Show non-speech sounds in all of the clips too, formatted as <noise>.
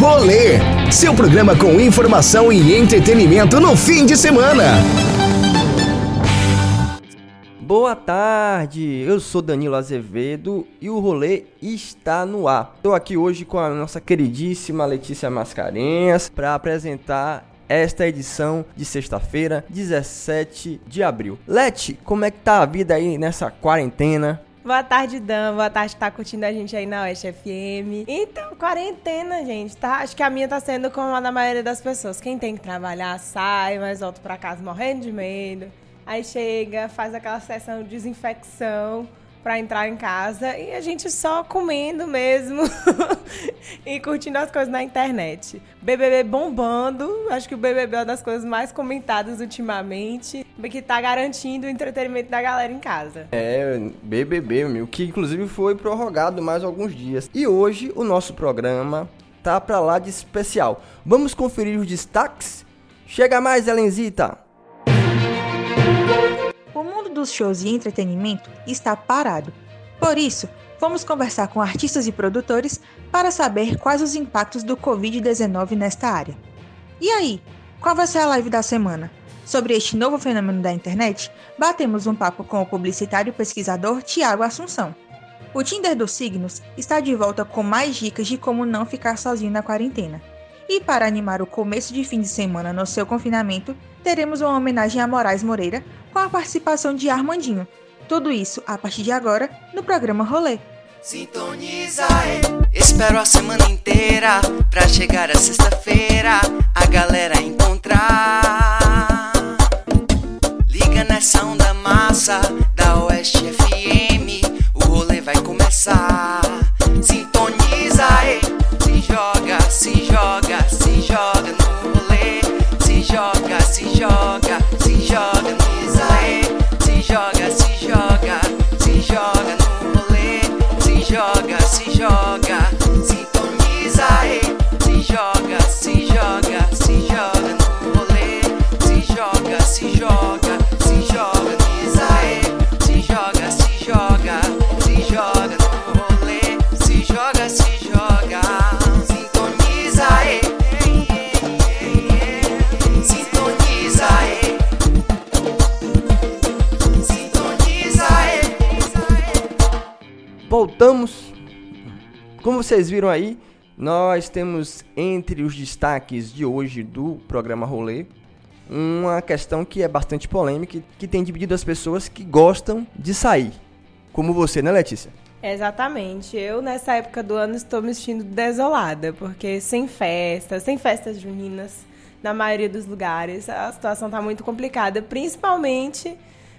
Rolê, seu programa com informação e entretenimento no fim de semana. Boa tarde, eu sou Danilo Azevedo e o rolê está no ar. Estou aqui hoje com a nossa queridíssima Letícia Mascarenhas para apresentar esta edição de sexta-feira, 17 de abril. Leti, como é que tá a vida aí nessa quarentena? Boa tarde, Dan. Boa tarde, tá curtindo a gente aí na Oeste FM. Então, quarentena, gente, tá? Acho que a minha tá sendo como a da maioria das pessoas. Quem tem que trabalhar, sai, mas volta pra casa morrendo de medo. Aí chega, faz aquela sessão de desinfecção para entrar em casa e a gente só comendo mesmo <laughs> e curtindo as coisas na internet. BBB bombando, acho que o BBB é uma das coisas mais comentadas ultimamente, que tá garantindo o entretenimento da galera em casa. É, BBB, meu, que inclusive foi prorrogado mais alguns dias. E hoje o nosso programa tá para lá de especial. Vamos conferir os destaques? Chega mais, Elenzita! Mundo dos shows e entretenimento está parado. Por isso, vamos conversar com artistas e produtores para saber quais os impactos do Covid-19 nesta área. E aí, qual vai ser a live da semana? Sobre este novo fenômeno da internet, batemos um papo com o publicitário e pesquisador Tiago Assunção. O Tinder dos Signos está de volta com mais dicas de como não ficar sozinho na quarentena. E para animar o começo de fim de semana no seu confinamento, teremos uma homenagem a Moraes Moreira com a participação de Armandinho. Tudo isso a partir de agora no programa Rolê. Sintoniza, é. espero a semana inteira pra chegar a sexta-feira a galera encontrar. Liga nessa onda massa da Oeste FM, o rolê vai começar. Sintoniza, é. se joga, se joga, Voltamos. Como vocês viram aí, nós temos entre os destaques de hoje do programa Rolê uma questão que é bastante polêmica que tem dividido as pessoas que gostam de sair. Como você, né, Letícia? Exatamente. Eu, nessa época do ano, estou me sentindo desolada, porque sem festas, sem festas juninas, na maioria dos lugares, a situação está muito complicada, principalmente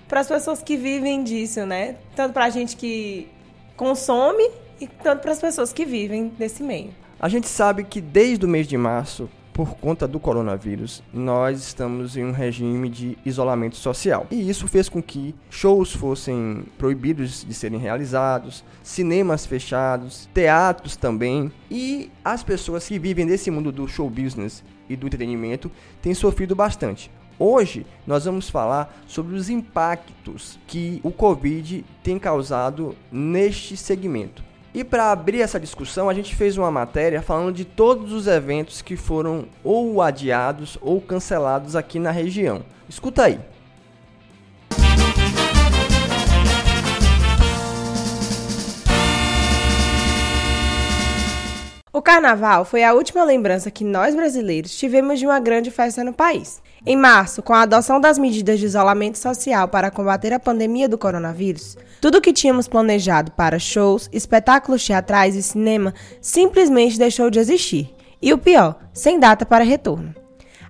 para as pessoas que vivem disso, né? Tanto para a gente que consome e tanto para as pessoas que vivem desse meio. A gente sabe que desde o mês de março, por conta do coronavírus, nós estamos em um regime de isolamento social. E isso fez com que shows fossem proibidos de serem realizados, cinemas fechados, teatros também. E as pessoas que vivem desse mundo do show business e do entretenimento têm sofrido bastante. Hoje nós vamos falar sobre os impactos que o Covid tem causado neste segmento. E para abrir essa discussão, a gente fez uma matéria falando de todos os eventos que foram ou adiados ou cancelados aqui na região. Escuta aí. O carnaval foi a última lembrança que nós brasileiros tivemos de uma grande festa no país. Em março, com a adoção das medidas de isolamento social para combater a pandemia do coronavírus, tudo o que tínhamos planejado para shows, espetáculos teatrais e cinema simplesmente deixou de existir. E o pior, sem data para retorno.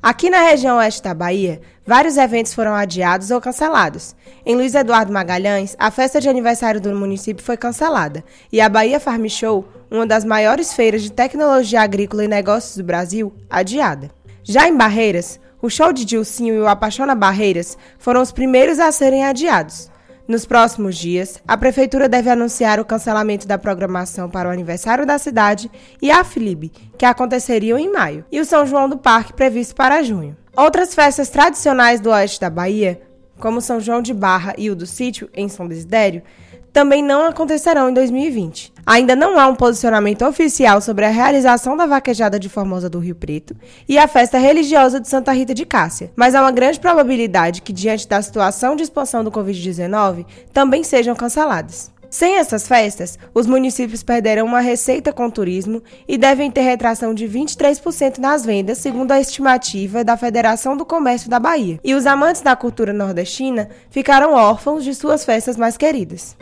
Aqui na região oeste da Bahia, vários eventos foram adiados ou cancelados. Em Luiz Eduardo Magalhães, a festa de aniversário do município foi cancelada e a Bahia Farm Show, uma das maiores feiras de tecnologia agrícola e negócios do Brasil, adiada. Já em Barreiras, o show de Dilcinho e o Apaixona Barreiras foram os primeiros a serem adiados. Nos próximos dias, a Prefeitura deve anunciar o cancelamento da programação para o aniversário da cidade e a FLIB, que aconteceriam em maio, e o São João do Parque previsto para junho. Outras festas tradicionais do oeste da Bahia, como São João de Barra e o do Sítio, em São Desidério, também não acontecerão em 2020. Ainda não há um posicionamento oficial sobre a realização da vaquejada de Formosa do Rio Preto e a festa religiosa de Santa Rita de Cássia, mas há uma grande probabilidade que, diante da situação de expansão do Covid-19, também sejam canceladas. Sem essas festas, os municípios perderão uma receita com turismo e devem ter retração de 23% nas vendas, segundo a estimativa da Federação do Comércio da Bahia. E os amantes da cultura nordestina ficarão órfãos de suas festas mais queridas.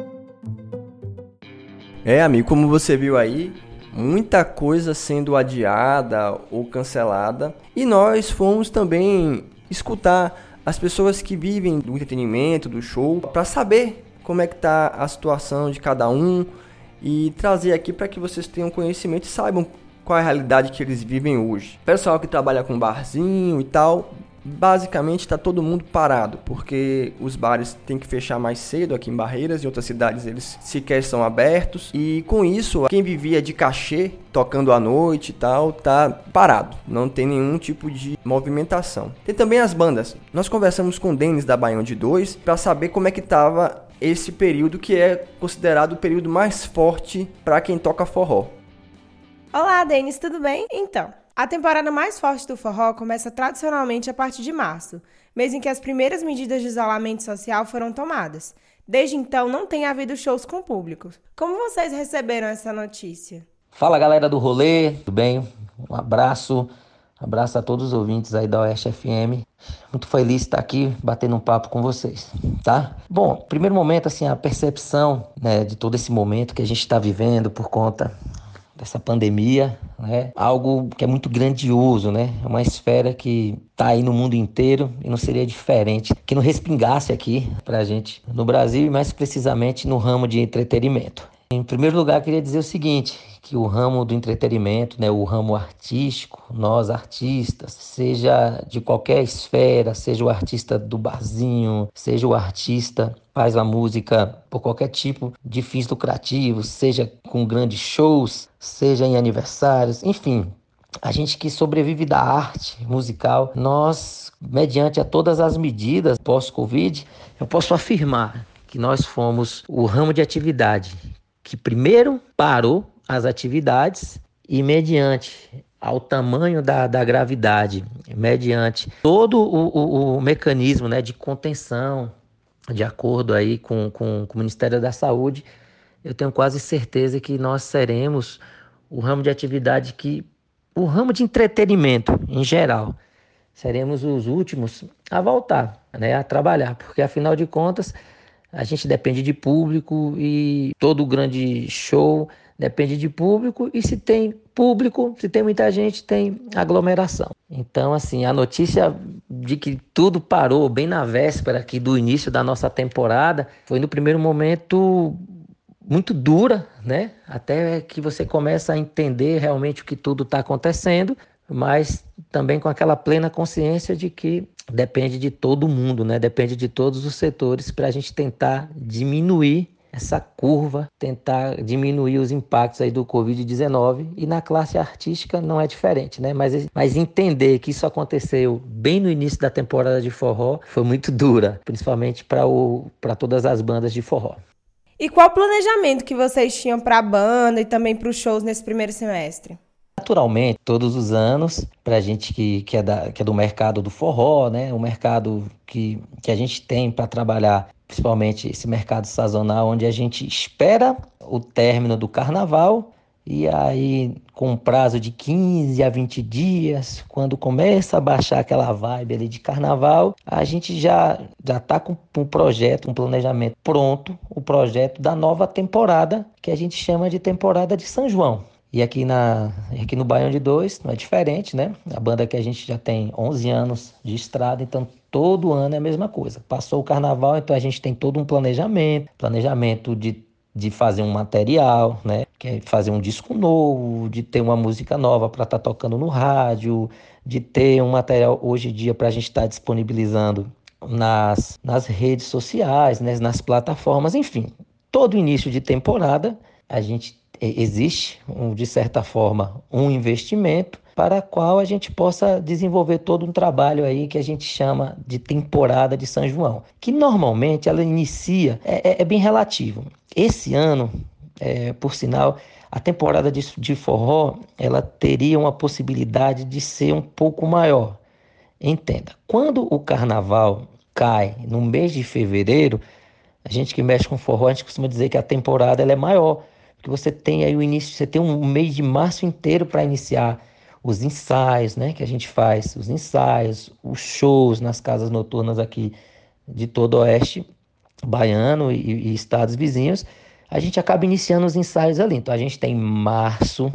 É, amigo, como você viu aí, muita coisa sendo adiada ou cancelada. E nós fomos também escutar as pessoas que vivem do entretenimento, do show, para saber como é que tá a situação de cada um e trazer aqui para que vocês tenham conhecimento e saibam qual é a realidade que eles vivem hoje. Pessoal que trabalha com barzinho e tal, basicamente está todo mundo parado, porque os bares têm que fechar mais cedo aqui em Barreiras, em outras cidades eles sequer são abertos, e com isso, quem vivia de cachê, tocando à noite e tal, tá parado, não tem nenhum tipo de movimentação. Tem também as bandas. Nós conversamos com o Denis da Baião de 2 para saber como é que tava esse período que é considerado o período mais forte para quem toca forró. Olá, Denis, tudo bem? Então, a temporada mais forte do forró começa tradicionalmente a partir de março, mês em que as primeiras medidas de isolamento social foram tomadas. Desde então, não tem havido shows com público. Como vocês receberam essa notícia? Fala galera do rolê, tudo bem? Um abraço. Abraço a todos os ouvintes aí da Oeste FM. Muito feliz de estar aqui batendo um papo com vocês, tá? Bom, primeiro momento, assim, a percepção né, de todo esse momento que a gente está vivendo por conta dessa pandemia, né? Algo que é muito grandioso, né? É uma esfera que está aí no mundo inteiro e não seria diferente que não respingasse aqui para a gente no Brasil e mais precisamente no ramo de entretenimento. Em primeiro lugar, queria dizer o seguinte, que o ramo do entretenimento, né, o ramo artístico, nós artistas, seja de qualquer esfera, seja o artista do barzinho, seja o artista faz a música por qualquer tipo de fins lucrativos, seja com grandes shows, seja em aniversários, enfim, a gente que sobrevive da arte musical, nós, mediante a todas as medidas pós-Covid, eu posso afirmar que nós fomos o ramo de atividade que primeiro parou as atividades e, mediante ao tamanho da, da gravidade, mediante todo o, o, o mecanismo né, de contenção, de acordo aí com, com, com o Ministério da Saúde, eu tenho quase certeza que nós seremos o ramo de atividade que, o ramo de entretenimento em geral, seremos os últimos a voltar, né, a trabalhar, porque afinal de contas a gente depende de público e todo grande show depende de público e se tem público, se tem muita gente, tem aglomeração. Então, assim, a notícia de que tudo parou bem na véspera aqui do início da nossa temporada foi no primeiro momento muito dura, né? Até que você começa a entender realmente o que tudo está acontecendo, mas também com aquela plena consciência de que depende de todo mundo, né? Depende de todos os setores para a gente tentar diminuir essa curva, tentar diminuir os impactos aí do Covid-19 e na classe artística não é diferente, né? Mas, mas entender que isso aconteceu bem no início da temporada de forró foi muito dura, principalmente para todas as bandas de forró. E qual o planejamento que vocês tinham para a banda e também para os shows nesse primeiro semestre? Naturalmente, todos os anos, para a gente que, que, é da, que é do mercado do forró, né? O mercado que, que a gente tem para trabalhar, principalmente esse mercado sazonal, onde a gente espera o término do carnaval e aí, com um prazo de 15 a 20 dias, quando começa a baixar aquela vibe ali de carnaval, a gente já já está com um projeto, um planejamento pronto, o projeto da nova temporada, que a gente chama de temporada de São João. E aqui, na, aqui no Baião de Dois não é diferente, né? A banda que a gente já tem 11 anos de estrada, então todo ano é a mesma coisa. Passou o carnaval, então a gente tem todo um planejamento, planejamento de, de fazer um material, né? Que é fazer um disco novo, de ter uma música nova para estar tá tocando no rádio, de ter um material hoje em dia para a gente estar tá disponibilizando nas, nas redes sociais, né? nas plataformas, enfim. Todo início de temporada a gente existe, um, de certa forma, um investimento para qual a gente possa desenvolver todo um trabalho aí que a gente chama de temporada de São João, que normalmente ela inicia, é, é, é bem relativo. Esse ano, é, por sinal, a temporada de, de forró ela teria uma possibilidade de ser um pouco maior. Entenda, quando o carnaval cai no mês de fevereiro, a gente que mexe com forró, a gente costuma dizer que a temporada ela é maior, porque você tem aí o início, você tem um mês de março inteiro para iniciar os ensaios, né, que a gente faz, os ensaios, os shows nas casas noturnas aqui de todo o oeste baiano e, e estados vizinhos, a gente acaba iniciando os ensaios ali. Então a gente tem março,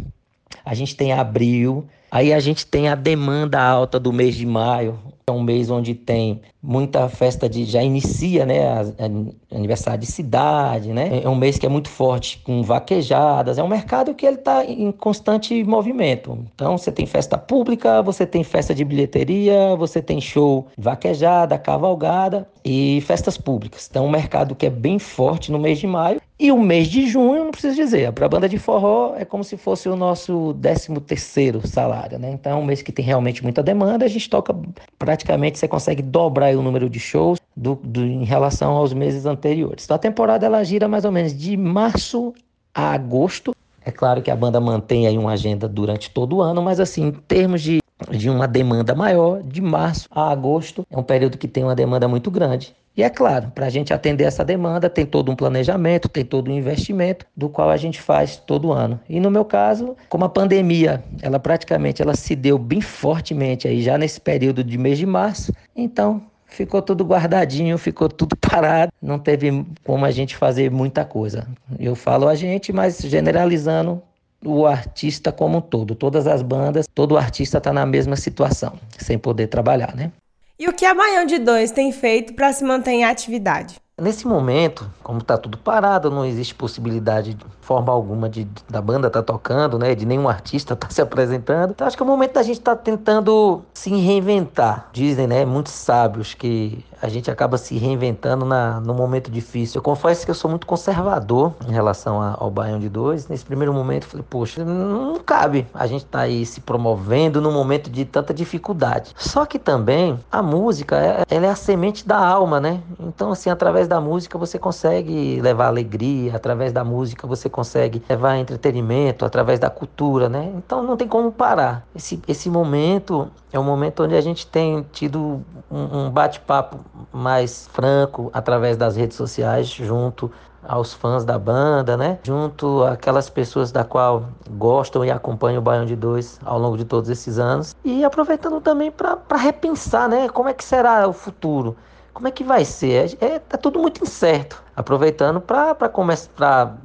a gente tem abril, aí a gente tem a demanda alta do mês de maio, é um mês onde tem muita festa de já inicia, né, a, a, aniversário de cidade, né? É um mês que é muito forte com vaquejadas. É um mercado que ele está em constante movimento. Então você tem festa pública, você tem festa de bilheteria, você tem show vaquejada, cavalgada e festas públicas. Então é um mercado que é bem forte no mês de maio e o mês de junho, não preciso dizer, para a banda de forró é como se fosse o nosso 13 terceiro salário, né? Então é um mês que tem realmente muita demanda, a gente toca praticamente, você consegue dobrar o número de shows do, do, em relação aos meses anteriores. Então a temporada ela gira mais ou menos de março a agosto. É claro que a banda mantém aí uma agenda durante todo o ano, mas assim, em termos de de uma demanda maior, de março a agosto, é um período que tem uma demanda muito grande. E é claro, para a gente atender essa demanda, tem todo um planejamento, tem todo um investimento, do qual a gente faz todo ano. E no meu caso, como a pandemia, ela praticamente ela se deu bem fortemente aí já nesse período de mês de março, então ficou tudo guardadinho, ficou tudo <laughs> parado, não teve como a gente fazer muita coisa. Eu falo a gente, mas generalizando, o artista como um todo, todas as bandas, todo artista está na mesma situação, sem poder trabalhar, né? E o que a Baião de Dois tem feito para se manter em atividade? Nesse momento, como está tudo parado, não existe possibilidade de forma alguma de, da banda estar tá tocando, né? De nenhum artista estar <laughs> tá se apresentando. Então acho que é o momento da gente estar tá tentando se reinventar. Dizem, né? Muitos sábios que a gente acaba se reinventando na, no momento difícil. Eu confesso que eu sou muito conservador em relação a, ao Baião de Dois. Nesse primeiro momento, eu falei, poxa, não cabe a gente tá aí se promovendo num momento de tanta dificuldade. Só que também a música, é, ela é a semente da alma, né? Então, assim, através da música você consegue levar alegria, através da música você consegue levar entretenimento, através da cultura, né? Então, não tem como parar. Esse, esse momento é um momento onde a gente tem tido um, um bate-papo mais franco através das redes sociais, junto aos fãs da banda, né? Junto àquelas pessoas da qual gostam e acompanham o Baião de Dois ao longo de todos esses anos. E aproveitando também para repensar, né? Como é que será o futuro? Como é que vai ser? É, é tá tudo muito incerto. Aproveitando para começar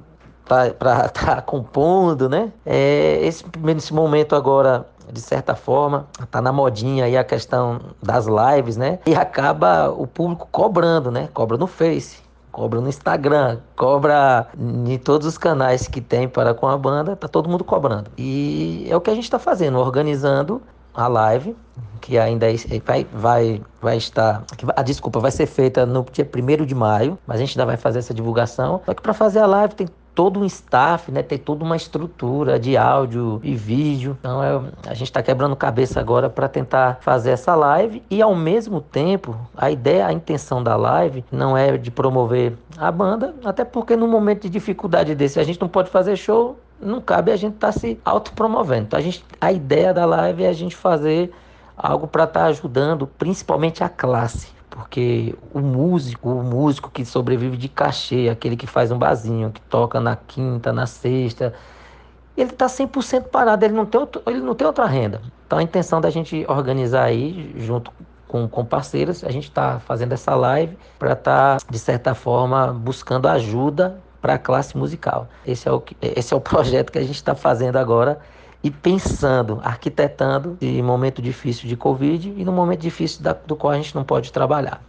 para estar <laughs> tá compondo, né? É, esse, nesse momento agora de certa forma, tá na modinha aí a questão das lives, né? E acaba o público cobrando, né? Cobra no Face, cobra no Instagram, cobra em todos os canais que tem para com a banda, tá todo mundo cobrando. E é o que a gente está fazendo, organizando a live, que ainda é, vai, vai, vai estar. A desculpa vai ser feita no dia 1 de maio, mas a gente ainda vai fazer essa divulgação. Só que para fazer a live tem todo um staff, né? Tem toda uma estrutura de áudio e vídeo. Então é, a gente está quebrando cabeça agora para tentar fazer essa live e ao mesmo tempo a ideia, a intenção da live não é de promover a banda, até porque no momento de dificuldade desse a gente não pode fazer show, não cabe a gente estar tá se autopromovendo. Então a gente, a ideia da live é a gente fazer algo para estar tá ajudando principalmente a classe porque o músico, o músico que sobrevive de cachê, aquele que faz um barzinho, que toca na quinta, na sexta, ele está 100% parado, ele não, tem outro, ele não tem outra renda. Então a intenção da gente organizar aí, junto com, com parceiros, a gente está fazendo essa live para estar, tá, de certa forma, buscando ajuda para a classe musical. Esse é o, esse é o <laughs> projeto que a gente está fazendo agora e pensando, arquitetando em momento difícil de Covid e no momento difícil da, do qual a gente não pode trabalhar.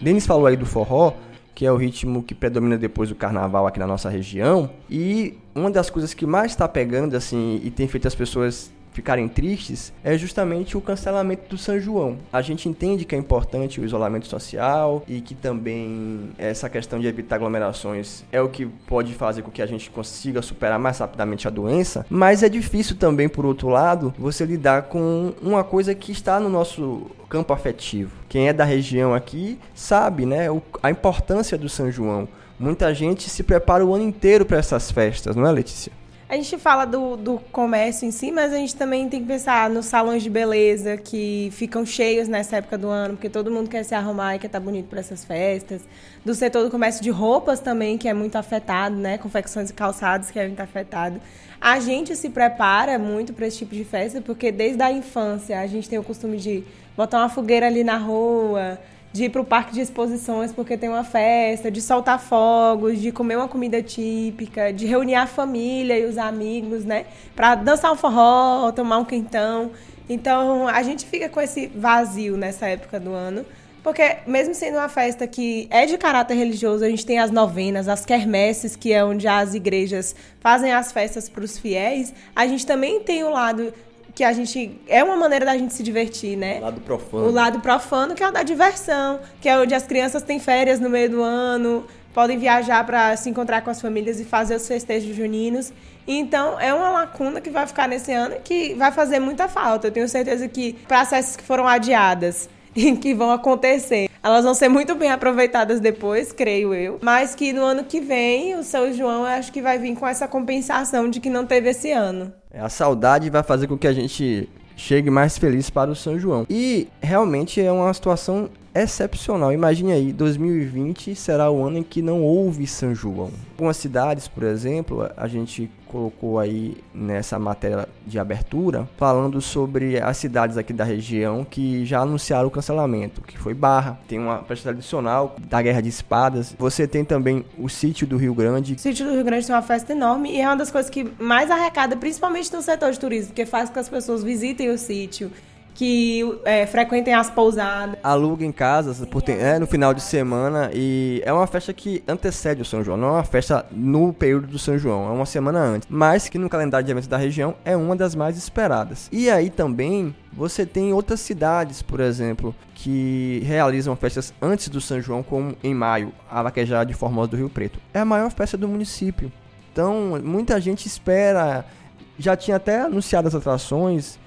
Denis falou aí do forró, que é o ritmo que predomina depois do carnaval aqui na nossa região, e uma das coisas que mais está pegando assim e tem feito as pessoas ficarem tristes é justamente o cancelamento do São João. A gente entende que é importante o isolamento social e que também essa questão de evitar aglomerações é o que pode fazer com que a gente consiga superar mais rapidamente a doença, mas é difícil também, por outro lado, você lidar com uma coisa que está no nosso campo afetivo. Quem é da região aqui sabe, né, a importância do São João. Muita gente se prepara o ano inteiro para essas festas, não é, Letícia? A gente fala do, do comércio em si, mas a gente também tem que pensar nos salões de beleza que ficam cheios nessa época do ano, porque todo mundo quer se arrumar e quer estar tá bonito para essas festas. Do setor do comércio de roupas também, que é muito afetado, né? Confecções e calçados, que é muito afetado. A gente se prepara muito para esse tipo de festa, porque desde a infância a gente tem o costume de botar uma fogueira ali na rua, de ir para o parque de exposições porque tem uma festa, de soltar fogos, de comer uma comida típica, de reunir a família e os amigos, né? Para dançar um forró, tomar um quentão. Então, a gente fica com esse vazio nessa época do ano. Porque, mesmo sendo uma festa que é de caráter religioso, a gente tem as novenas, as quermesses, que é onde as igrejas fazem as festas para os fiéis, a gente também tem o lado que a gente. É uma maneira da gente se divertir, né? O lado profano. O lado profano, que é o da diversão, que é onde as crianças têm férias no meio do ano, podem viajar para se encontrar com as famílias e fazer os festejos juninos. Então, é uma lacuna que vai ficar nesse ano e que vai fazer muita falta. Eu tenho certeza que para as festas que foram adiadas <laughs> e que vão acontecer, elas vão ser muito bem aproveitadas depois, creio eu. Mas que no ano que vem, o São João, eu acho que vai vir com essa compensação de que não teve esse ano. É, a saudade vai fazer com que a gente chegue mais feliz para o São João. E realmente é uma situação excepcional. Imagine aí, 2020 será o ano em que não houve São João. Algumas cidades, por exemplo, a gente colocou aí nessa matéria de abertura, falando sobre as cidades aqui da região que já anunciaram o cancelamento, que foi Barra, tem uma festa tradicional da Guerra de Espadas. Você tem também o sítio do Rio Grande. O sítio do Rio Grande tem uma festa enorme e é uma das coisas que mais arrecada, principalmente no setor de turismo, porque faz com que as pessoas visitem o sítio que é, frequentem as pousadas. Aluguem casas por é, no final de semana e é uma festa que antecede o São João, não é uma festa no período do São João, é uma semana antes, mas que no calendário de eventos da região é uma das mais esperadas. E aí também você tem outras cidades, por exemplo, que realizam festas antes do São João, como em maio, a Vaquejada de Formosa do Rio Preto. É a maior festa do município. Então, muita gente espera já tinha até anunciado as atrações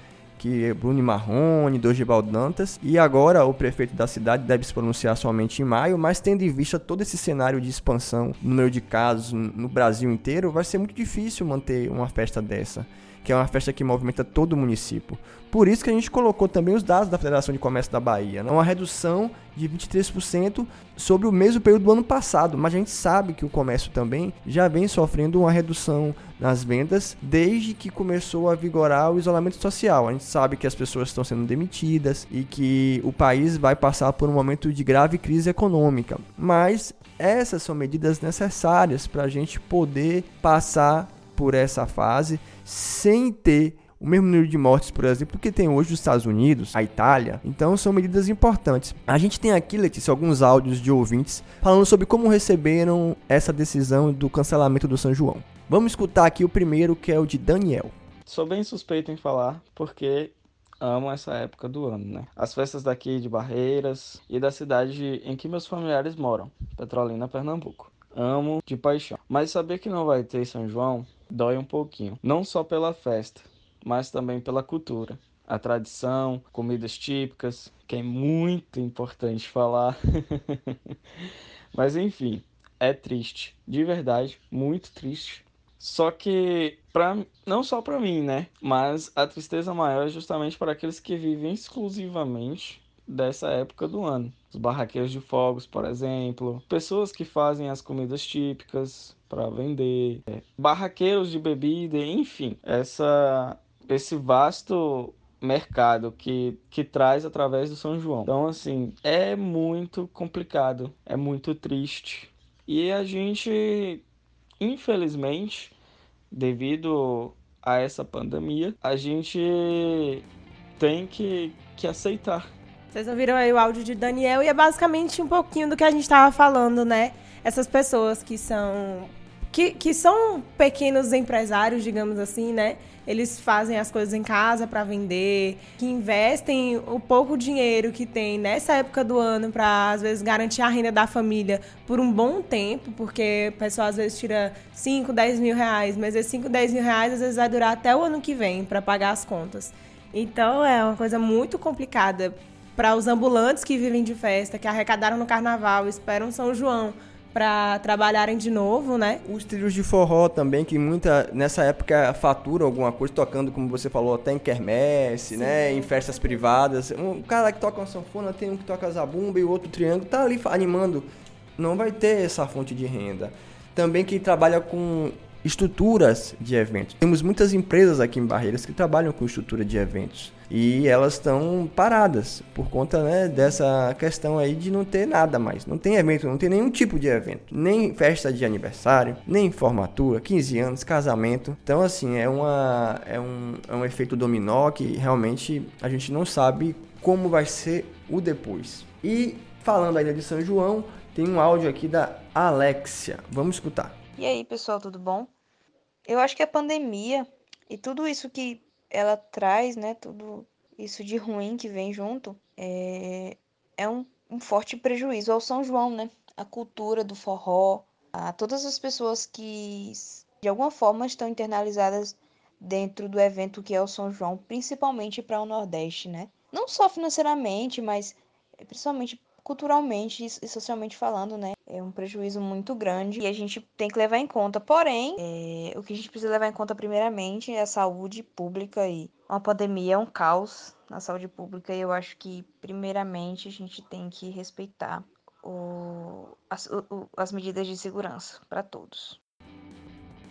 Bruno Marrone, Dorival Dantas, e agora o prefeito da cidade deve se pronunciar somente em maio, mas tendo em vista todo esse cenário de expansão, número de casos no Brasil inteiro, vai ser muito difícil manter uma festa dessa que é uma festa que movimenta todo o município. Por isso que a gente colocou também os dados da Federação de Comércio da Bahia, né? uma redução de 23% sobre o mesmo período do ano passado, mas a gente sabe que o comércio também já vem sofrendo uma redução nas vendas desde que começou a vigorar o isolamento social. A gente sabe que as pessoas estão sendo demitidas e que o país vai passar por um momento de grave crise econômica, mas essas são medidas necessárias para a gente poder passar por essa fase sem ter o mesmo número de mortes, por exemplo, que tem hoje os Estados Unidos, a Itália. Então são medidas importantes. A gente tem aqui, Letícia, alguns áudios de ouvintes falando sobre como receberam essa decisão do cancelamento do São João. Vamos escutar aqui o primeiro, que é o de Daniel. Sou bem suspeito em falar, porque amo essa época do ano, né? As festas daqui de Barreiras e da cidade em que meus familiares moram, Petrolina, Pernambuco. Amo de paixão. Mas saber que não vai ter São João dói um pouquinho. Não só pela festa, mas também pela cultura. A tradição, comidas típicas, que é muito importante falar. <laughs> mas enfim, é triste, de verdade, muito triste. Só que pra, não só para mim, né? Mas a tristeza maior é justamente para aqueles que vivem exclusivamente dessa época do ano. Os barraqueiros de fogos, por exemplo, pessoas que fazem as comidas típicas, para vender, é, barraqueiros de bebida, enfim, essa, esse vasto mercado que, que traz através do São João. Então, assim, é muito complicado, é muito triste. E a gente, infelizmente, devido a essa pandemia, a gente tem que, que aceitar. Vocês ouviram aí o áudio de Daniel e é basicamente um pouquinho do que a gente estava falando, né? Essas pessoas que são que, que são pequenos empresários, digamos assim, né? Eles fazem as coisas em casa para vender, que investem o pouco dinheiro que tem nessa época do ano para às vezes garantir a renda da família por um bom tempo, porque o pessoal às vezes tira 5, 10 mil reais, mas esses 5, 10 mil reais às vezes vai durar até o ano que vem para pagar as contas. Então é uma coisa muito complicada para os ambulantes que vivem de festa, que arrecadaram no carnaval, esperam São João para trabalharem de novo, né? Os trilhos de forró também, que muita nessa época faturam alguma coisa, tocando, como você falou, até em quermesse, Sim. né? Em festas privadas. Um cara que toca uma sanfona, tem um que toca zabumba e o outro triângulo, tá ali animando. Não vai ter essa fonte de renda. Também quem trabalha com estruturas de eventos. Temos muitas empresas aqui em Barreiras que trabalham com estrutura de eventos e elas estão paradas por conta né, dessa questão aí de não ter nada mais. Não tem evento, não tem nenhum tipo de evento, nem festa de aniversário, nem formatura, 15 anos, casamento. Então, assim, é, uma, é, um, é um efeito dominó que realmente a gente não sabe como vai ser o depois. E falando ainda de São João, tem um áudio aqui da Alexia. Vamos escutar. E aí, pessoal, tudo bom? Eu acho que a pandemia e tudo isso que ela traz, né, tudo isso de ruim que vem junto, é, é um, um forte prejuízo ao São João, né? A cultura do forró, a todas as pessoas que de alguma forma estão internalizadas dentro do evento que é o São João, principalmente para o Nordeste, né? Não só financeiramente, mas principalmente culturalmente e socialmente falando, né? É um prejuízo muito grande e a gente tem que levar em conta. Porém, é, o que a gente precisa levar em conta primeiramente é a saúde pública e uma pandemia é um caos na saúde pública e eu acho que primeiramente a gente tem que respeitar o, as, o, as medidas de segurança para todos.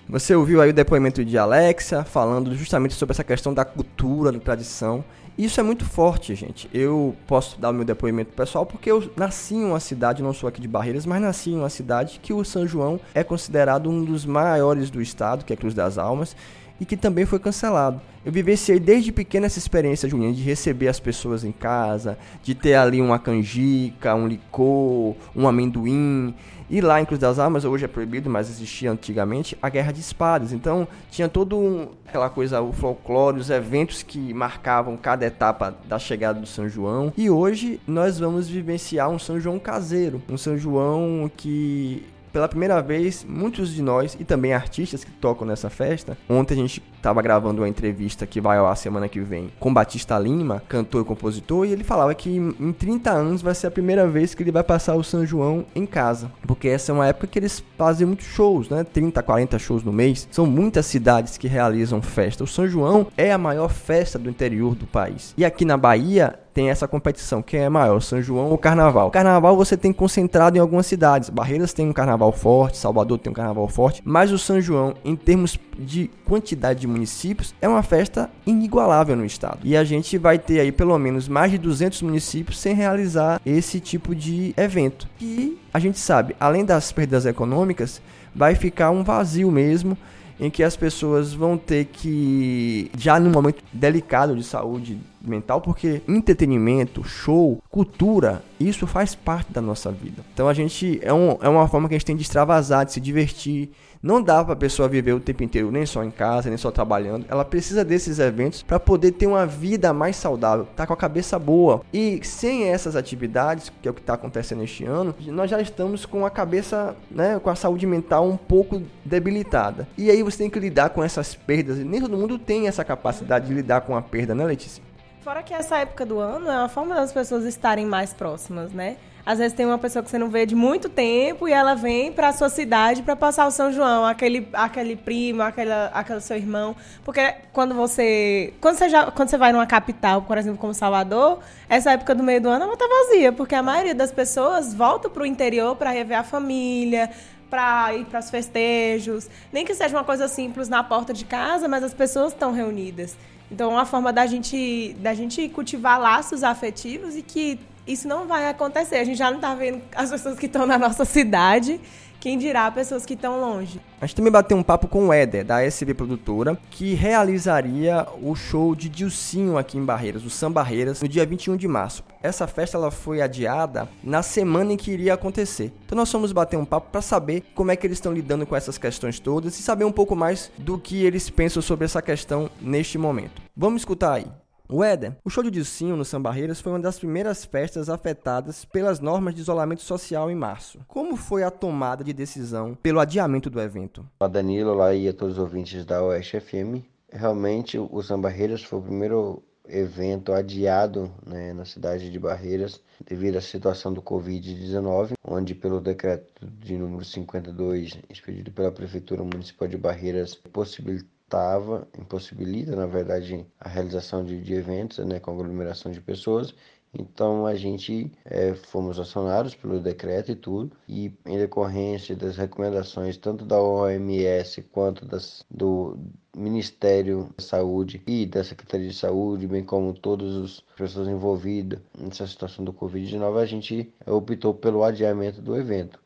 Você ouviu aí o depoimento de Alexa falando justamente sobre essa questão da cultura, da tradição isso é muito forte, gente. Eu posso dar o meu depoimento pessoal porque eu nasci em uma cidade, não sou aqui de Barreiras, mas nasci em uma cidade que o São João é considerado um dos maiores do estado, que é Cruz das Almas, e que também foi cancelado. Eu vivenciei desde pequena essa experiência, Juliana, de receber as pessoas em casa, de ter ali uma canjica, um licor, um amendoim, e lá em Cruz das Almas, hoje é proibido, mas existia antigamente, a Guerra de Espadas. Então tinha todo um, aquela coisa, o folclore, os eventos que marcavam cada etapa da chegada do São João. E hoje nós vamos vivenciar um São João caseiro, um São João que pela primeira vez, muitos de nós e também artistas que tocam nessa festa. Ontem a gente estava gravando uma entrevista que vai ao ar semana que vem com Batista Lima, cantor e compositor, e ele falava que em 30 anos vai ser a primeira vez que ele vai passar o São João em casa, porque essa é uma época que eles fazem muitos shows, né? 30, 40 shows no mês. São muitas cidades que realizam festa. O São João é a maior festa do interior do país. E aqui na Bahia tem essa competição. Quem é maior, São João ou Carnaval? Carnaval você tem concentrado em algumas cidades. Barreiras tem um carnaval forte, Salvador tem um carnaval forte, mas o São João, em termos de quantidade de municípios, é uma festa inigualável no estado. E a gente vai ter aí pelo menos mais de 200 municípios sem realizar esse tipo de evento. E a gente sabe, além das perdas econômicas, vai ficar um vazio mesmo em que as pessoas vão ter que, já num momento delicado de saúde mental, porque entretenimento, show, cultura, isso faz parte da nossa vida. Então a gente é, um, é uma forma que a gente tem de extravasar, de se divertir, não dá para a pessoa viver o tempo inteiro nem só em casa, nem só trabalhando. Ela precisa desses eventos para poder ter uma vida mais saudável, tá com a cabeça boa. E sem essas atividades, que é o que está acontecendo este ano, nós já estamos com a cabeça, né, com a saúde mental um pouco debilitada. E aí você tem que lidar com essas perdas. Nem todo mundo tem essa capacidade de lidar com a perda, né, Letícia? Fora que essa época do ano é uma forma das pessoas estarem mais próximas, né? Às vezes tem uma pessoa que você não vê de muito tempo e ela vem para a sua cidade para passar o São João, aquele, aquele primo, aquela, aquele seu irmão. Porque quando você. Quando você, já, quando você vai numa capital, por exemplo, como Salvador, essa época do meio do ano ela tá vazia, porque a maioria das pessoas volta para o interior para rever a família, para ir para os festejos. Nem que seja uma coisa simples na porta de casa, mas as pessoas estão reunidas. Então, é uma forma da gente, da gente cultivar laços afetivos e que isso não vai acontecer. A gente já não está vendo as pessoas que estão na nossa cidade Quem dirá pessoas que estão longe. A gente também bateu um papo com o Éder, da SB Produtora, que realizaria o show de Dilcinho aqui em Barreiras, o Sam Barreiras, no dia 21 de março. Essa festa ela foi adiada na semana em que iria acontecer. Então nós fomos bater um papo para saber como é que eles estão lidando com essas questões todas e saber um pouco mais do que eles pensam sobre essa questão neste momento. Vamos escutar aí. O Éder, o show de Dilcinho no São Barreiras foi uma das primeiras festas afetadas pelas normas de isolamento social em março. Como foi a tomada de decisão pelo adiamento do evento? A Danilo lá e a todos os ouvintes da Oeste FM. Realmente o São Barreiras foi o primeiro evento adiado né, na cidade de Barreiras devido à situação do Covid-19, onde pelo decreto de número 52 expedido pela Prefeitura Municipal de Barreiras possibilitou impossibilitava, impossibilita, na verdade, a realização de, de eventos né, com aglomeração de pessoas. Então a gente é, fomos acionados pelo decreto e tudo, e em decorrência das recomendações tanto da OMS quanto das, do Ministério da Saúde e da Secretaria de Saúde, bem como todas as pessoas envolvidas nessa situação do Covid-19, a gente optou pelo adiamento do evento.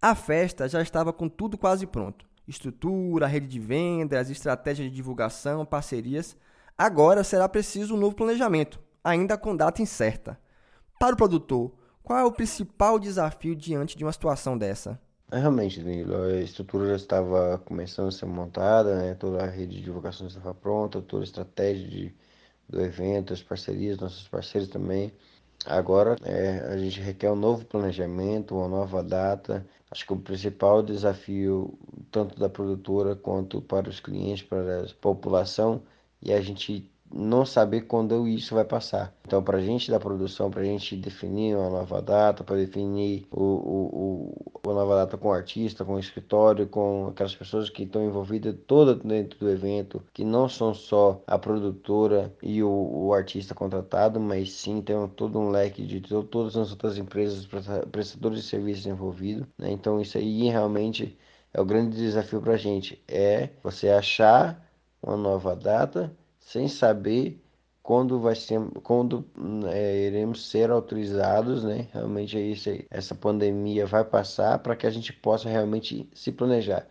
A festa já estava com tudo quase pronto estrutura, rede de vendas, estratégia de divulgação, parcerias. Agora será preciso um novo planejamento, ainda com data incerta. Para o produtor, qual é o principal desafio diante de uma situação dessa? É, realmente, Danilo, a estrutura já estava começando a ser montada, né? toda a rede de divulgação estava pronta, toda a estratégia de, do evento, as parcerias, nossos parceiros também. Agora é, a gente requer um novo planejamento, uma nova data. Acho que o principal desafio, tanto da produtora quanto para os clientes, para a população, é a gente não saber quando isso vai passar. Então, para a gente da produção, para a gente definir uma nova data, para definir o, o, o, a nova data com o artista, com o escritório, com aquelas pessoas que estão envolvidas toda dentro do evento, que não são só a produtora e o, o artista contratado, mas sim tem todo um leque de todas as outras empresas, prestadores de serviços envolvidos. Né? Então, isso aí realmente é o grande desafio para a gente, é você achar uma nova data sem saber quando vai ser, quando é, iremos ser autorizados, né? Realmente isso. Essa pandemia vai passar para que a gente possa realmente se planejar.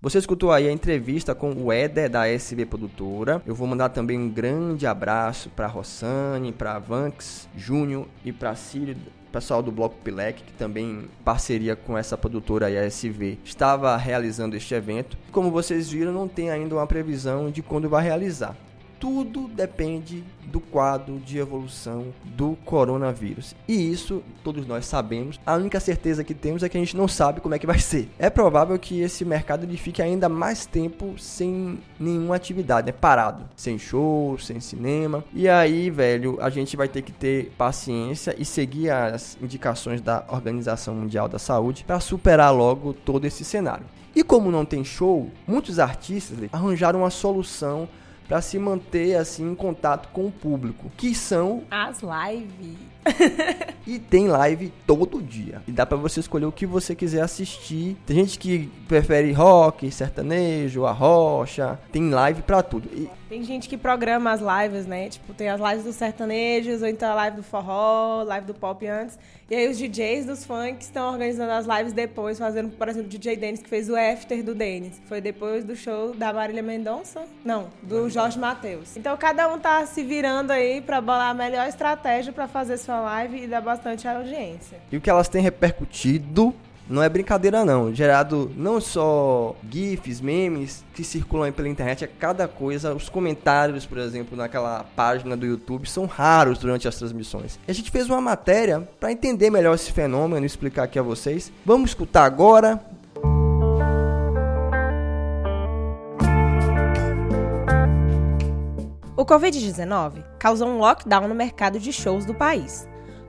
Você escutou aí a entrevista com o Éder da SB Produtora. Eu vou mandar também um grande abraço para Rossane, para Vanks Júnior e para Círio, pessoal do Bloco Pilec, que também parceria com essa produtora aí, a SV, estava realizando este evento. Como vocês viram, não tem ainda uma previsão de quando vai realizar tudo depende do quadro de evolução do coronavírus. E isso todos nós sabemos. A única certeza que temos é que a gente não sabe como é que vai ser. É provável que esse mercado ele fique ainda mais tempo sem nenhuma atividade, né? parado, sem show, sem cinema. E aí, velho, a gente vai ter que ter paciência e seguir as indicações da Organização Mundial da Saúde para superar logo todo esse cenário. E como não tem show, muitos artistas arranjaram uma solução para se manter assim em contato com o público, que são as lives. <laughs> e tem live todo dia. E dá para você escolher o que você quiser assistir. Tem gente que prefere rock, sertanejo, a rocha. Tem live para tudo. E... Tem gente que programa as lives, né? Tipo, tem as lives dos sertanejos, ou então a live do forró, live do pop antes. E aí os DJs dos funk estão organizando as lives depois, fazendo, por exemplo, o DJ Dennis, que fez o after do Dennis. Foi depois do show da Marília Mendonça? Não, do Jorge Matheus. Então cada um tá se virando aí para bolar a melhor estratégia para fazer sua live e dar bastante audiência. E o que elas têm repercutido não é brincadeira não, gerado não só gifs, memes que circulam pela internet, é cada coisa, os comentários, por exemplo, naquela página do YouTube são raros durante as transmissões. A gente fez uma matéria para entender melhor esse fenômeno e explicar aqui a vocês. Vamos escutar agora. O Covid-19 causou um lockdown no mercado de shows do país.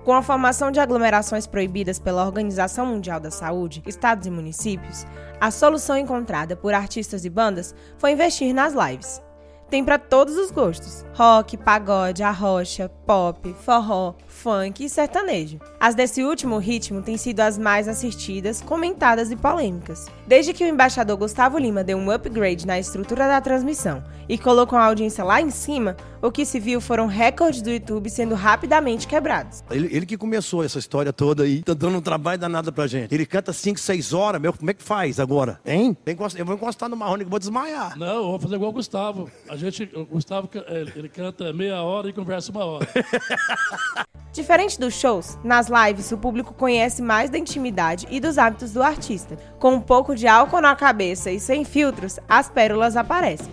Com a formação de aglomerações proibidas pela Organização Mundial da Saúde, estados e municípios, a solução encontrada por artistas e bandas foi investir nas lives. tem para todos os gostos: rock, pagode, arrocha, pop, forró, funk e sertanejo. As desse último ritmo têm sido as mais assistidas, comentadas e polêmicas. Desde que o embaixador Gustavo Lima deu um upgrade na estrutura da transmissão e colocou a audiência lá em cima, o que se viu foram recordes do YouTube sendo rapidamente quebrados. Ele, ele que começou essa história toda aí, tá dando um trabalho danado pra gente. Ele canta 5, 6 horas, meu, como é que faz agora? Hein? Eu vou encostar no Marrone que vou desmaiar. Não, eu vou fazer igual o Gustavo. A gente, o Gustavo, ele canta meia hora e conversa uma hora. <laughs> Diferente dos shows, nas lives o público conhece mais da intimidade e dos hábitos do artista. Com um pouco de álcool na cabeça e sem filtros, as pérolas aparecem.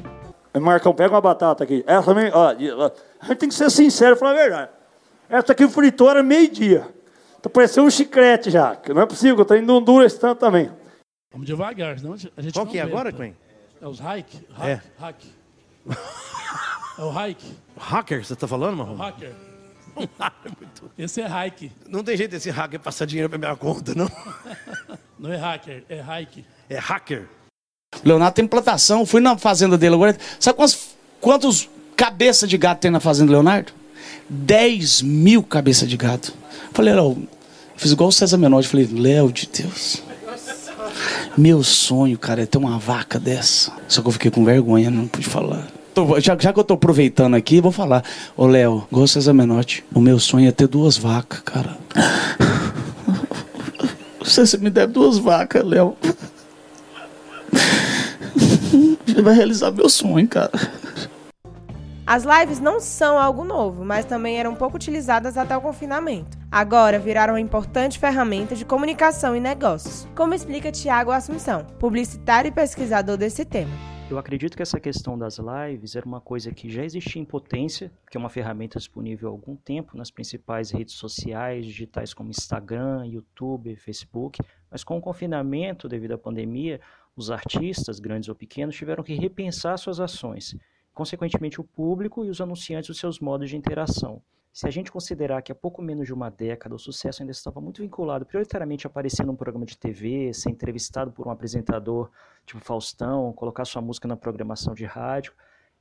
Marcão, pega uma batata aqui. Essa também, ó, a gente tem que ser sincero e falar a verdade. Essa aqui fritou era meio-dia. Tá parecendo um chiclete já. Não é possível, eu tô indo duro esse tanto também. Vamos devagar, senão a gente Qual que é agora, Clem? É os hike? É. Hack, é. hack. É o hike. Hacker, você tá falando, Marrom? É o hacker. <laughs> Esse é hike. Não tem jeito desse hacker passar dinheiro pra minha conta, não? <laughs> Não é hacker, é hike. É hacker. Leonardo tem plantação, fui na fazenda dele agora. Sabe quantos, quantos cabeça de gato tem na fazenda do Leonardo? 10 mil cabeça de gato. Falei, Léo, fiz igual o César Menotti. Falei, Léo de Deus. Meu sonho, cara, é ter uma vaca dessa. Só que eu fiquei com vergonha, não pude falar. Já, já, que eu tô aproveitando aqui, vou falar. Ô, Léo, César Menotti, o meu sonho é ter duas vacas, cara. <laughs> Se você me der duas vacas, Léo. <laughs> Vai realizar meu sonho, cara. As lives não são algo novo, mas também eram pouco utilizadas até o confinamento. Agora viraram uma importante ferramenta de comunicação e negócios, como explica Tiago Assunção, publicitário e pesquisador desse tema. Eu acredito que essa questão das lives era uma coisa que já existia em potência, que é uma ferramenta disponível há algum tempo nas principais redes sociais digitais como Instagram, YouTube, Facebook, mas com o confinamento devido à pandemia, os artistas, grandes ou pequenos, tiveram que repensar suas ações, consequentemente o público e os anunciantes os seus modos de interação. Se a gente considerar que há pouco menos de uma década o sucesso ainda estava muito vinculado prioritariamente a aparecer num programa de TV, ser entrevistado por um apresentador tipo Faustão, colocar sua música na programação de rádio,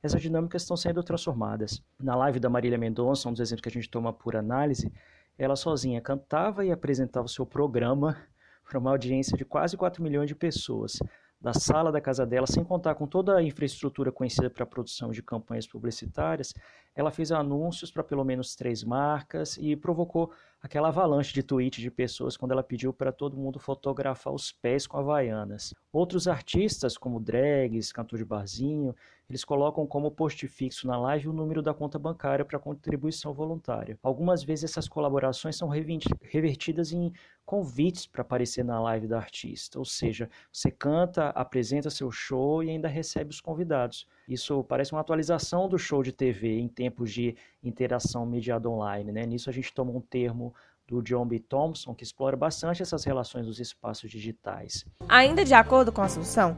essas dinâmicas estão sendo transformadas. Na live da Marília Mendonça, um dos exemplos que a gente toma por análise, ela sozinha cantava e apresentava o seu programa <laughs> para uma audiência de quase 4 milhões de pessoas da sala da casa dela, sem contar com toda a infraestrutura conhecida para a produção de campanhas publicitárias, ela fez anúncios para pelo menos três marcas e provocou aquela avalanche de tweets de pessoas quando ela pediu para todo mundo fotografar os pés com havaianas. Outros artistas, como drags, cantor de barzinho, eles colocam como post fixo na live o número da conta bancária para contribuição voluntária. Algumas vezes essas colaborações são revertidas em convites para aparecer na live da artista, ou seja, você canta, apresenta seu show e ainda recebe os convidados. Isso parece uma atualização do show de TV em tempos de interação mediada online. Né? Nisso a gente toma um termo do John B. Thompson, que explora bastante essas relações dos espaços digitais. Ainda de acordo com a Assunção,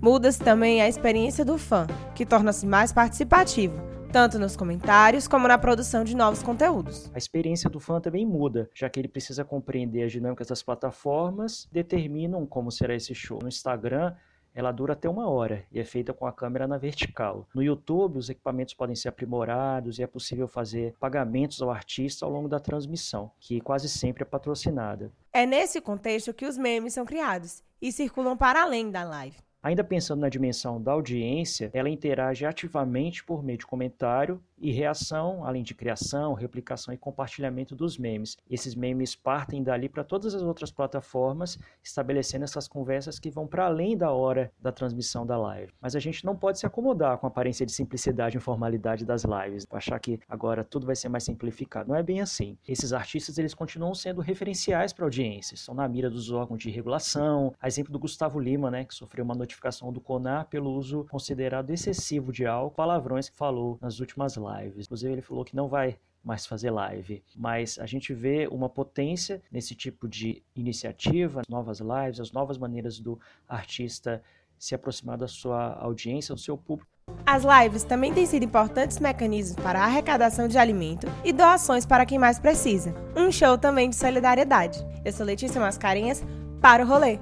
muda-se também a experiência do fã, que torna-se mais participativo, tanto nos comentários como na produção de novos conteúdos. A experiência do fã também muda, já que ele precisa compreender as dinâmicas das plataformas, determinam como será esse show. No Instagram, ela dura até uma hora e é feita com a câmera na vertical. No YouTube, os equipamentos podem ser aprimorados e é possível fazer pagamentos ao artista ao longo da transmissão, que quase sempre é patrocinada. É nesse contexto que os memes são criados e circulam para além da live. Ainda pensando na dimensão da audiência, ela interage ativamente por meio de comentário e reação, além de criação, replicação e compartilhamento dos memes. Esses memes partem dali para todas as outras plataformas, estabelecendo essas conversas que vão para além da hora da transmissão da live. Mas a gente não pode se acomodar com a aparência de simplicidade e informalidade das lives, achar que agora tudo vai ser mais simplificado. Não é bem assim. Esses artistas eles continuam sendo referenciais para audiências, estão na mira dos órgãos de regulação. A exemplo do Gustavo Lima, né, que sofreu uma notificação do CONAR pelo uso considerado excessivo de álcool, palavrões que falou nas últimas lives lives. Inclusive, ele falou que não vai mais fazer live. Mas a gente vê uma potência nesse tipo de iniciativa, novas lives, as novas maneiras do artista se aproximar da sua audiência, do seu público. As lives também têm sido importantes mecanismos para a arrecadação de alimento e doações para quem mais precisa. Um show também de solidariedade. Eu sou Letícia Mascarenhas, para o rolê.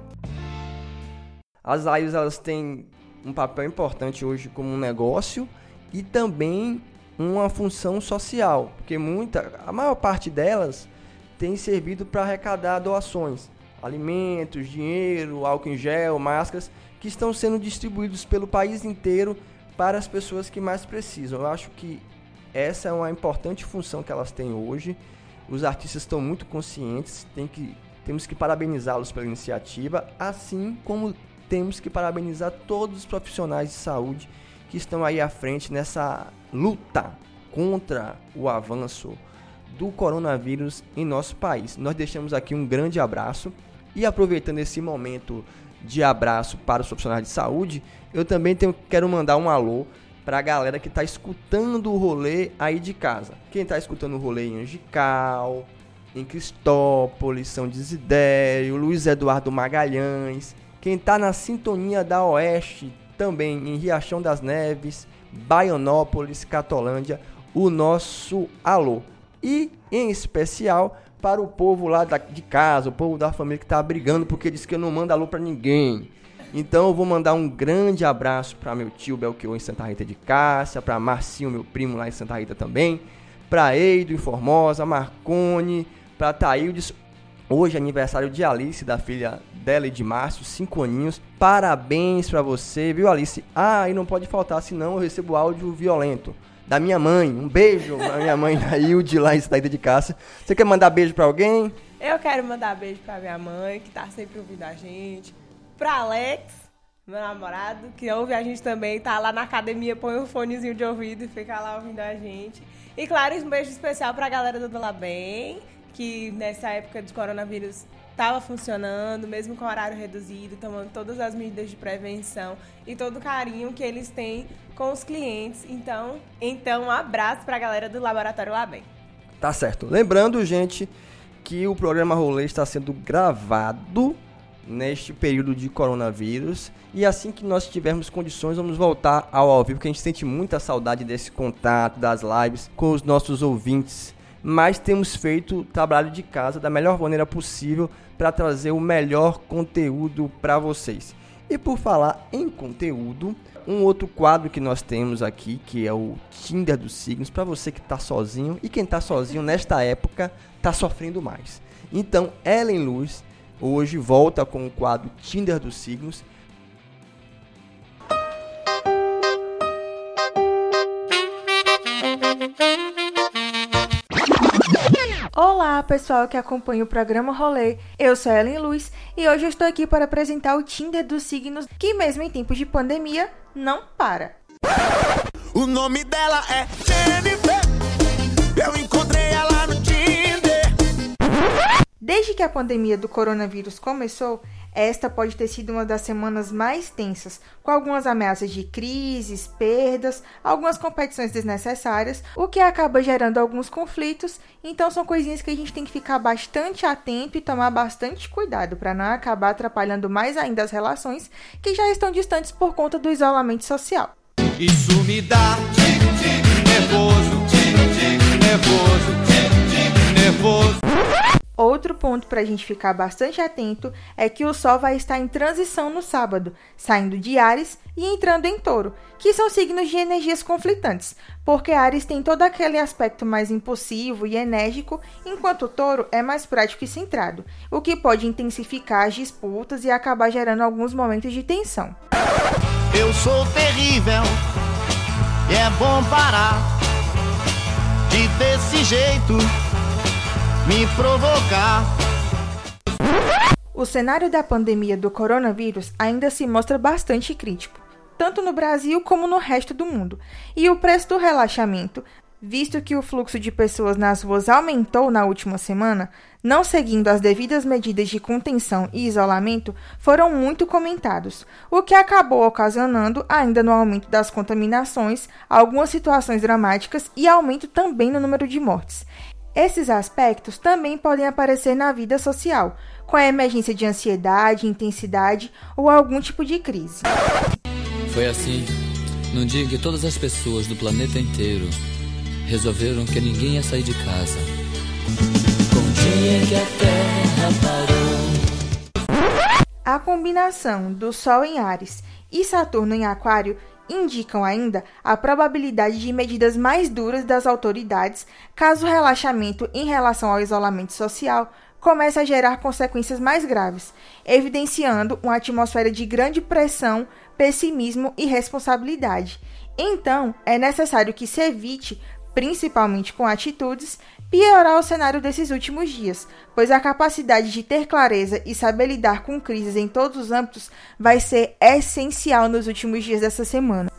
As lives elas têm um papel importante hoje como um negócio e também uma função social, porque muita, a maior parte delas tem servido para arrecadar doações, alimentos, dinheiro, álcool em gel, máscaras que estão sendo distribuídos pelo país inteiro para as pessoas que mais precisam. Eu acho que essa é uma importante função que elas têm hoje. Os artistas estão muito conscientes, tem que, temos que parabenizá-los pela iniciativa, assim como temos que parabenizar todos os profissionais de saúde que estão aí à frente nessa luta contra o avanço do coronavírus em nosso país. Nós deixamos aqui um grande abraço e aproveitando esse momento de abraço para os profissionais de saúde, eu também tenho, quero mandar um alô para a galera que está escutando o rolê aí de casa. Quem está escutando o rolê em Angical, em Cristópolis, São Desidério, Luiz Eduardo Magalhães, quem está na sintonia da Oeste, também em Riachão das Neves, Baionópolis, Catolândia, o nosso alô. E em especial para o povo lá de casa, o povo da família que está brigando porque disse que eu não mando alô para ninguém. Então eu vou mandar um grande abraço para meu tio Belchior em Santa Rita de Cássia, para Marcinho, meu primo lá em Santa Rita também, para Eido em Formosa, Marcone, para Taildes, Hoje é aniversário de Alice, da filha dela e de Márcio, 5 aninhos. Parabéns para você, viu, Alice? Ah, e não pode faltar, senão eu recebo áudio violento. Da minha mãe, um beijo pra minha mãe, <laughs> da Hilde, lá em Cidade de Caça. Você quer mandar beijo para alguém? Eu quero mandar beijo pra minha mãe, que tá sempre ouvindo a gente. Pra Alex, meu namorado, que ouve a gente também, tá lá na academia, põe um fonezinho de ouvido e fica lá ouvindo a gente. E claro, um beijo especial pra galera do Dula Bem que nessa época de coronavírus estava funcionando, mesmo com horário reduzido, tomando todas as medidas de prevenção e todo o carinho que eles têm com os clientes. Então, então um abraço para a galera do Laboratório Labem. Tá certo. Lembrando, gente, que o programa Rolê está sendo gravado neste período de coronavírus e assim que nós tivermos condições vamos voltar ao ao vivo, porque a gente sente muita saudade desse contato, das lives com os nossos ouvintes mas temos feito o trabalho de casa da melhor maneira possível para trazer o melhor conteúdo para vocês. E por falar em conteúdo, um outro quadro que nós temos aqui, que é o Tinder dos signos, para você que está sozinho e quem está sozinho nesta época está sofrendo mais. Então, Ellen Luz hoje volta com o quadro Tinder dos signos Olá, pessoal que acompanha o programa Rolê. Eu sou Ellen Luz e hoje eu estou aqui para apresentar o Tinder dos signos, que mesmo em tempos de pandemia, não para. O nome dela é Jennifer. Eu encontrei ela no Tinder. Desde que a pandemia do coronavírus começou, esta pode ter sido uma das semanas mais tensas, com algumas ameaças de crises, perdas, algumas competições desnecessárias, o que acaba gerando alguns conflitos. Então são coisinhas que a gente tem que ficar bastante atento e tomar bastante cuidado para não acabar atrapalhando mais ainda as relações que já estão distantes por conta do isolamento social. Isso me dá nervoso, nervoso, nervoso. Outro ponto para a gente ficar bastante atento é que o Sol vai estar em transição no sábado, saindo de Ares e entrando em Touro, que são signos de energias conflitantes, porque Ares tem todo aquele aspecto mais impulsivo e enérgico, enquanto Touro é mais prático e centrado, o que pode intensificar as disputas e acabar gerando alguns momentos de tensão. Eu sou terrível e é bom parar de desse jeito me provocar. O cenário da pandemia do coronavírus ainda se mostra bastante crítico, tanto no Brasil como no resto do mundo, e o preço do relaxamento, visto que o fluxo de pessoas nas ruas aumentou na última semana, não seguindo as devidas medidas de contenção e isolamento, foram muito comentados, o que acabou ocasionando, ainda no aumento das contaminações, algumas situações dramáticas e aumento também no número de mortes. Esses aspectos também podem aparecer na vida social, com a emergência de ansiedade, intensidade ou algum tipo de crise. Foi assim, num dia em que todas as pessoas do planeta inteiro resolveram que ninguém ia sair de casa. Com o dia que a Terra parou. A combinação do Sol em Ares e Saturno em Aquário indicam ainda a probabilidade de medidas mais duras das autoridades caso o relaxamento em relação ao isolamento social comece a gerar consequências mais graves, evidenciando uma atmosfera de grande pressão, pessimismo e responsabilidade. Então, é necessário que se evite, principalmente com atitudes, piorar o cenário desses últimos dias, pois a capacidade de ter clareza e saber lidar com crises em todos os âmbitos vai ser essencial nos últimos dias dessa semana.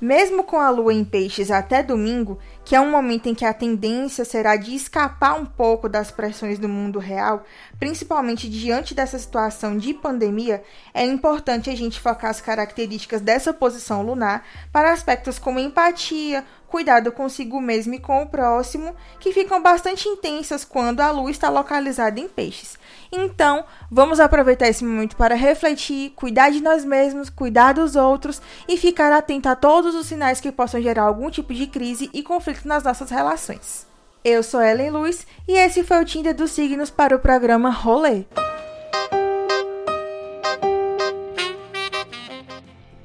Mesmo com a lua em peixes até domingo, que é um momento em que a tendência será de escapar um pouco das pressões do mundo real, principalmente diante dessa situação de pandemia, é importante a gente focar as características dessa posição lunar para aspectos como empatia, cuidado consigo mesmo e com o próximo, que ficam bastante intensas quando a lua está localizada em peixes. Então, vamos aproveitar esse momento para refletir, cuidar de nós mesmos, cuidar dos outros e ficar atento a todos os sinais que possam gerar algum tipo de crise e conflito nas nossas relações. Eu sou Ellen Luz e esse foi o Tinder dos Signos para o programa Rolê.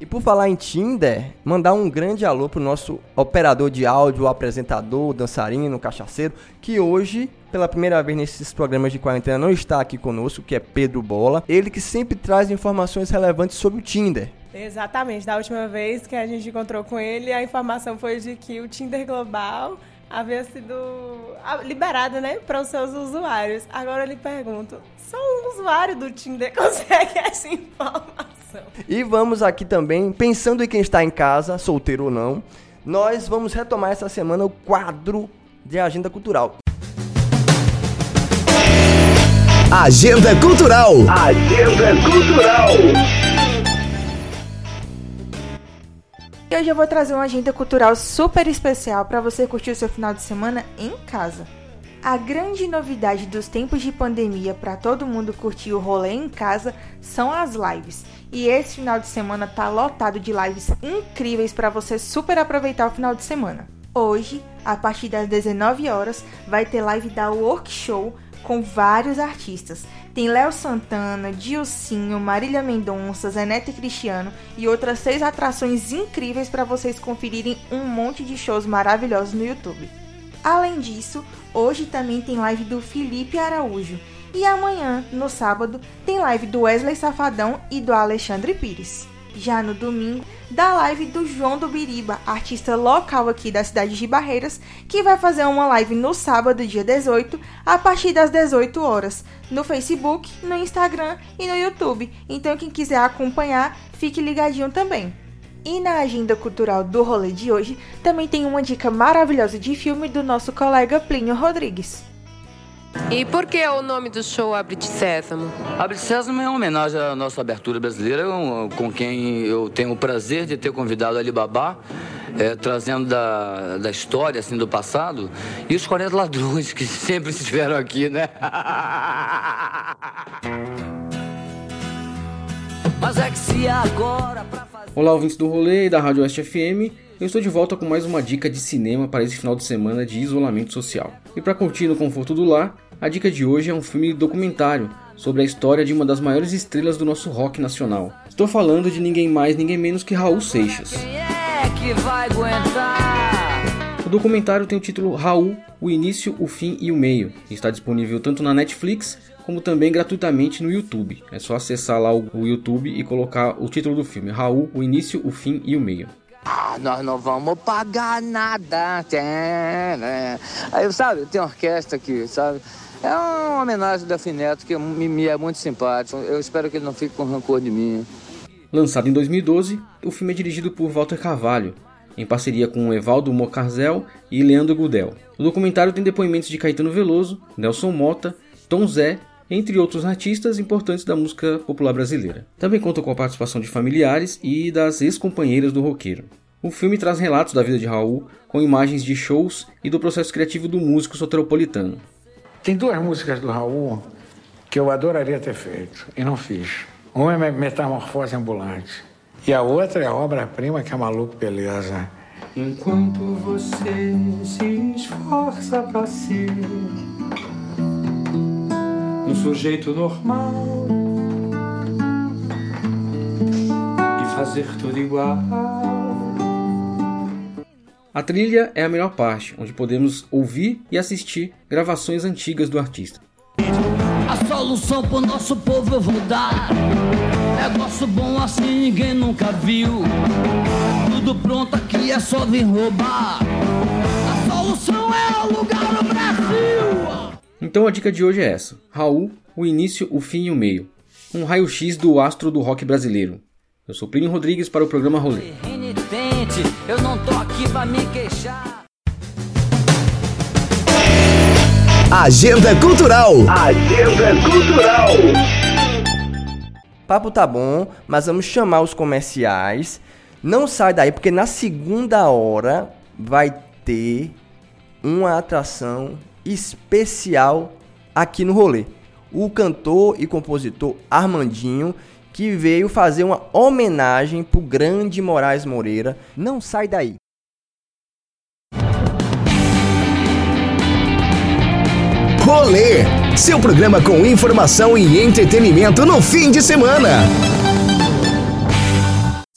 Por falar em Tinder, mandar um grande alô pro nosso operador de áudio, apresentador, dançarino, cachaceiro, que hoje, pela primeira vez nesses programas de quarentena, não está aqui conosco, que é Pedro Bola. Ele que sempre traz informações relevantes sobre o Tinder. Exatamente. Da última vez que a gente encontrou com ele, a informação foi de que o Tinder Global havia sido liberado, né, para os seus usuários. Agora eu lhe pergunto, só um usuário do Tinder <laughs> consegue essa informação? E vamos aqui também, pensando em quem está em casa, solteiro ou não, nós vamos retomar essa semana o quadro de agenda cultural. Agenda Cultural. Agenda Cultural. E hoje eu vou trazer uma agenda cultural super especial para você curtir o seu final de semana em casa. A grande novidade dos tempos de pandemia para todo mundo curtir o rolê em casa são as lives. E esse final de semana tá lotado de lives incríveis para você super aproveitar o final de semana. Hoje, a partir das 19 horas, vai ter live da Workshow com vários artistas. Tem Léo Santana, Dilcinho, Marília Mendonça, Zenete Cristiano e outras seis atrações incríveis para vocês conferirem um monte de shows maravilhosos no YouTube. Além disso, hoje também tem live do Felipe Araújo. E amanhã, no sábado, tem live do Wesley Safadão e do Alexandre Pires. Já no domingo, da live do João do Biriba, artista local aqui da cidade de Barreiras, que vai fazer uma live no sábado, dia 18, a partir das 18 horas, no Facebook, no Instagram e no YouTube. Então, quem quiser acompanhar, fique ligadinho também. E na agenda cultural do rolê de hoje, também tem uma dica maravilhosa de filme do nosso colega Plínio Rodrigues. E por que o nome do show Abre de Sésamo? Abre de Sésamo é uma homenagem à nossa abertura brasileira, com quem eu tenho o prazer de ter convidado Alibaba, é, trazendo da, da história, assim, do passado, e os 40 ladrões que <laughs> sempre estiveram aqui, né? <laughs> Mas é que se agora pra. Olá, ouvintes do rolê e da Rádio Oeste FM. Eu estou de volta com mais uma dica de cinema para esse final de semana de isolamento social. E para curtir no conforto do lar, a dica de hoje é um filme documentário sobre a história de uma das maiores estrelas do nosso rock nacional. Estou falando de ninguém mais, ninguém menos que Raul Seixas. É o documentário tem o título Raul, o início, o fim e o meio. E está disponível tanto na Netflix como também gratuitamente no YouTube. É só acessar lá o YouTube e colocar o título do filme: Raul, o início, o fim e o meio. Ah, nós não vamos pagar nada. Né? Aí, sabe, tem orquestra aqui, sabe? É uma homenagem do Neto que me é muito simpático. Eu espero que ele não fique com rancor de mim. Lançado em 2012, o filme é dirigido por Walter Carvalho, em parceria com Evaldo Mocarzel e Leandro Gudel. O documentário tem depoimentos de Caetano Veloso, Nelson Mota, Tom Zé entre outros artistas importantes da música popular brasileira. Também conta com a participação de familiares e das ex-companheiras do roqueiro. O filme traz relatos da vida de Raul, com imagens de shows e do processo criativo do músico soteropolitano. Tem duas músicas do Raul que eu adoraria ter feito e não fiz. Uma é Metamorfose Ambulante e a outra é a obra-prima que é Maluco Beleza. Enquanto você se esforça para ser um sujeito normal e fazer tudo igual. A trilha é a melhor parte, onde podemos ouvir e assistir gravações antigas do artista. A solução pro nosso povo eu vou dar. Negócio bom assim ninguém nunca viu. Tudo pronto aqui é só vir roubar. A solução é o lugar. Então a dica de hoje é essa: Raul, o início, o fim e o meio. Um raio-x do astro do rock brasileiro. Eu sou Plínio Rodrigues para o programa Rolê. Eu não tô aqui pra me queixar. Agenda Cultural. Agenda Cultural. Papo tá bom, mas vamos chamar os comerciais. Não sai daí, porque na segunda hora vai ter uma atração especial aqui no rolê. O cantor e compositor Armandinho, que veio fazer uma homenagem pro grande Moraes Moreira. Não sai daí. Rolê, seu programa com informação e entretenimento no fim de semana.